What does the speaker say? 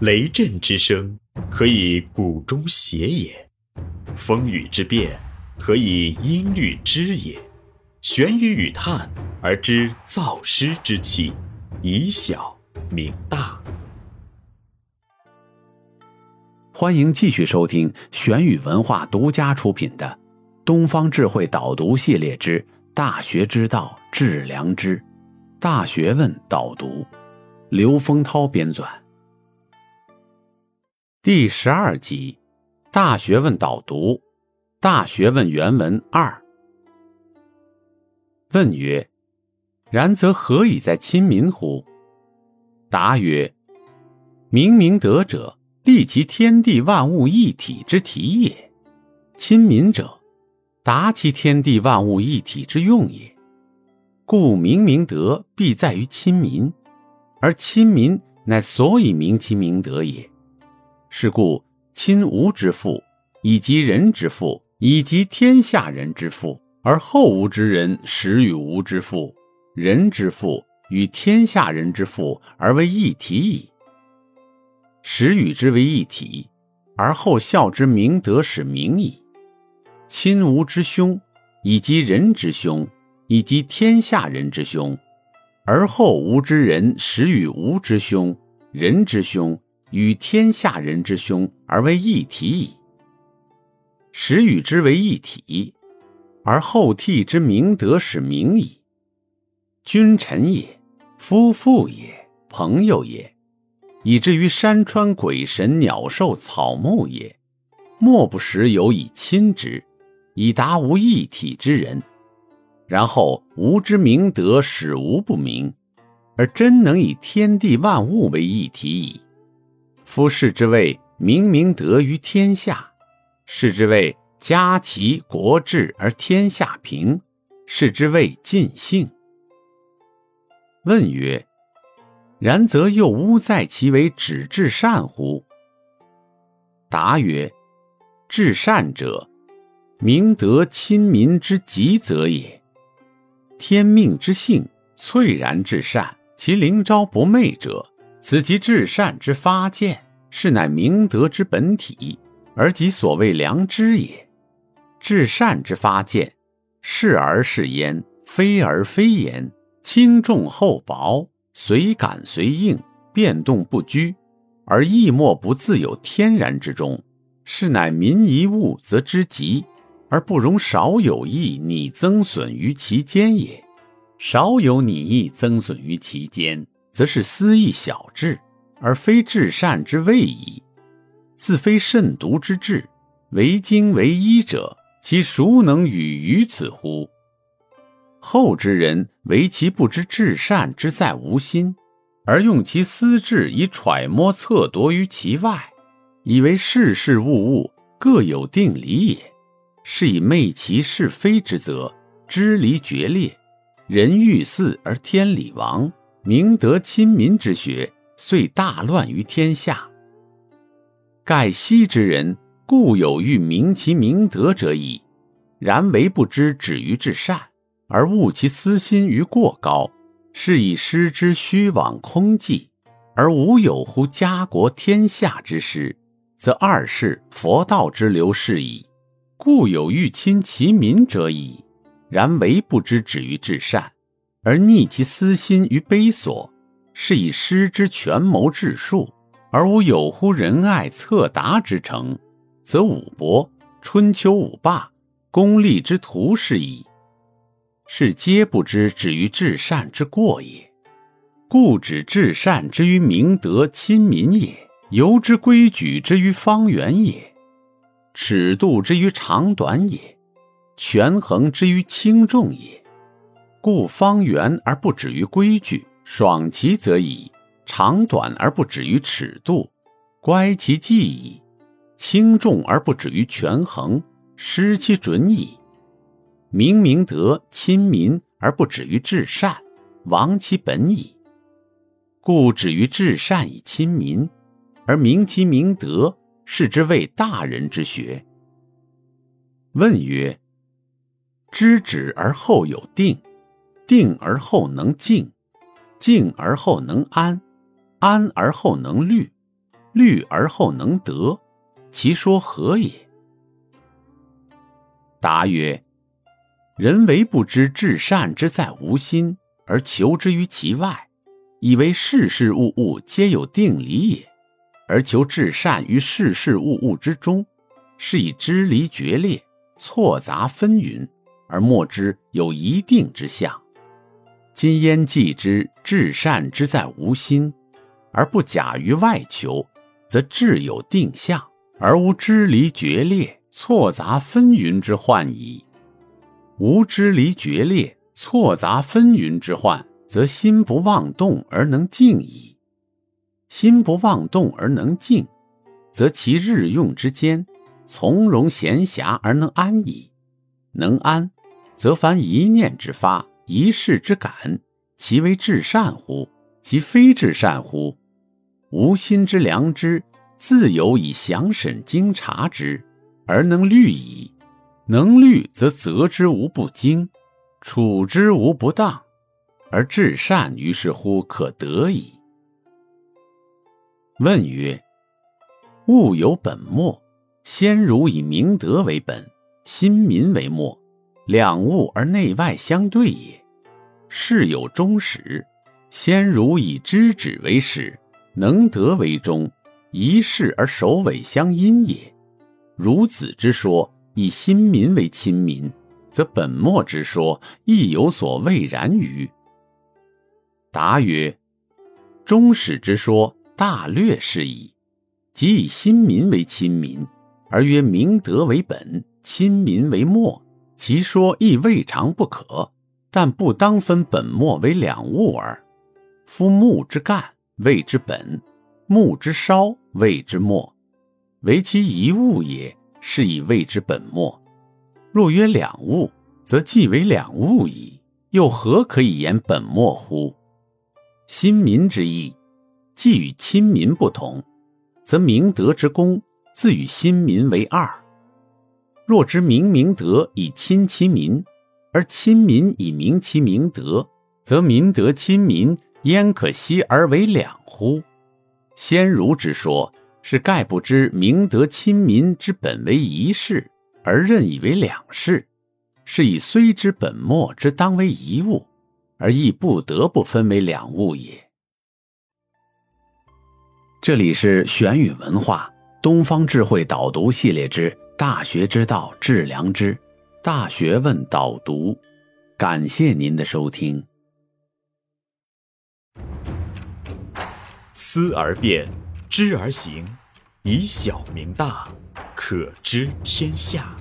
雷震之声，可以鼓中谐也；风雨之变，可以音律之也。玄于语叹而知造湿之气，以小明大。欢迎继续收听玄宇文化独家出品的《东方智慧导读系列之大学之道致良知》，大学问导读，刘丰涛编纂。第十二集，《大学问导读》，《大学问》原文二。问曰：“然则何以在亲民乎？”答曰：“明明德者，立其天地万物一体之体也；亲民者，达其天地万物一体之用也。故明明德必在于亲民，而亲民乃所以明其明德也。是故亲吾之父，以及人之父，以及天下人之父。”而后无之人，始与吾之父、人之父与天下人之父而为一体矣。始与之为一体，而后孝之明德始明矣。亲吾之兄，以及人之兄，以及天下人之兄，而后无之人始与吾之兄、人之兄与天下人之兄而为一体矣。始与之为一体。而后替之明德使明矣。君臣也，夫妇也，朋友也，以至于山川鬼神鸟兽草木也，莫不时有以亲之，以达无一体之人。然后吾之明德使无不明，而真能以天地万物为一体矣。夫是之谓明明德于天下，是之谓。家齐国治而天下平，是之谓尽兴。问曰：然则又吾在其为止至善乎？答曰：至善者，明德亲民之极则也。天命之性，粹然至善，其灵昭不昧者，此即至善之发见，是乃明德之本体，而即所谓良知也。至善之发见，是而是焉，非而非焉，轻重厚薄，随感随应，变动不居，而亦莫不自有天然之中。是乃民一物则知极，而不容少有益拟增损于其间也。少有拟益增损于其间，则是私意小智，而非至善之谓矣。自非慎独之志，为精为一者。其孰能与于此乎？后之人唯其不知至善之在无心，而用其私智以揣摩测度于其外，以为事事物物各有定理也。是以昧其是非之责，知离决裂，人欲祀而天理亡，明德亲民之学遂大乱于天下。盖昔之人。故有欲明其明德者矣，然为不知止于至善，而误其私心于过高，是以失之虚妄空寂，而无有乎家国天下之师，则二世佛道之流逝矣。故有欲亲其民者矣，然为不知止于至善，而逆其私心于卑琐，是以失之权谋治术，而无有乎仁爱策达之成。则武伯、春秋五霸、功利之徒是矣，是皆不知止于至善之过也。故止至善之于明德亲民也，由之规矩之于方圆也，尺度之于长短也，权衡之于轻重也。故方圆而不止于规矩，爽其则已；长短而不止于尺度，乖其计矣。轻重而不止于权衡，失其准矣；明明德亲民而不止于至善，亡其本矣。故止于至善以亲民，而明其明德，是之谓大人之学。问曰：知止而后有定，定而后能静，静而后能安，安而后能虑。虑而后能得，其说何也？答曰：人为不知至善之在无心，而求之于其外，以为事事物物皆有定理也；而求至善于事事物物之中，是以支离决裂、错杂纷纭，而莫之有一定之象。今焉既知至善之在无心，而不假于外求，则至有定向，而无支离决裂、错杂纷纭之患矣。无支离决裂、错杂纷纭之患，则心不妄动而能静矣。心不妄动而能静，则其日用之间，从容闲暇而能安矣。能安，则凡一念之发、一世之感，其为至善乎？其非至善乎？无心之良知，自有以详审精察之，而能虑矣。能虑则责之无不精，处之无不当，而至善于是乎可得矣。问曰：物有本末，先儒以明德为本，心民为末，两物而内外相对也。事有终始，先儒以知止为始，能德为终，一事而首尾相因也。孺子之说。以新民为亲民，则本末之说亦有所谓然于。答曰：终始之说大略是矣。即以新民为亲民，而曰明德为本，亲民为末，其说亦未尝不可。但不当分本末为两物耳。夫木之干谓之本，木之梢谓之末，唯其一物也。是以谓之本末。若曰两物，则既为两物矣，又何可以言本末乎？新民之意，既与亲民不同，则明德之功自与新民为二。若知明明德以亲其民，而亲民以明其明德，则民德亲民焉可惜而为两乎？先儒之说。是盖不知明德亲民之本为一事，而任以为两事，是以虽知本末之当为一物，而亦不得不分为两物也。这里是玄宇文化东方智慧导读系列之《大学之道致良知》，大学问导读，感谢您的收听。思而变。知而行，以小明大，可知天下。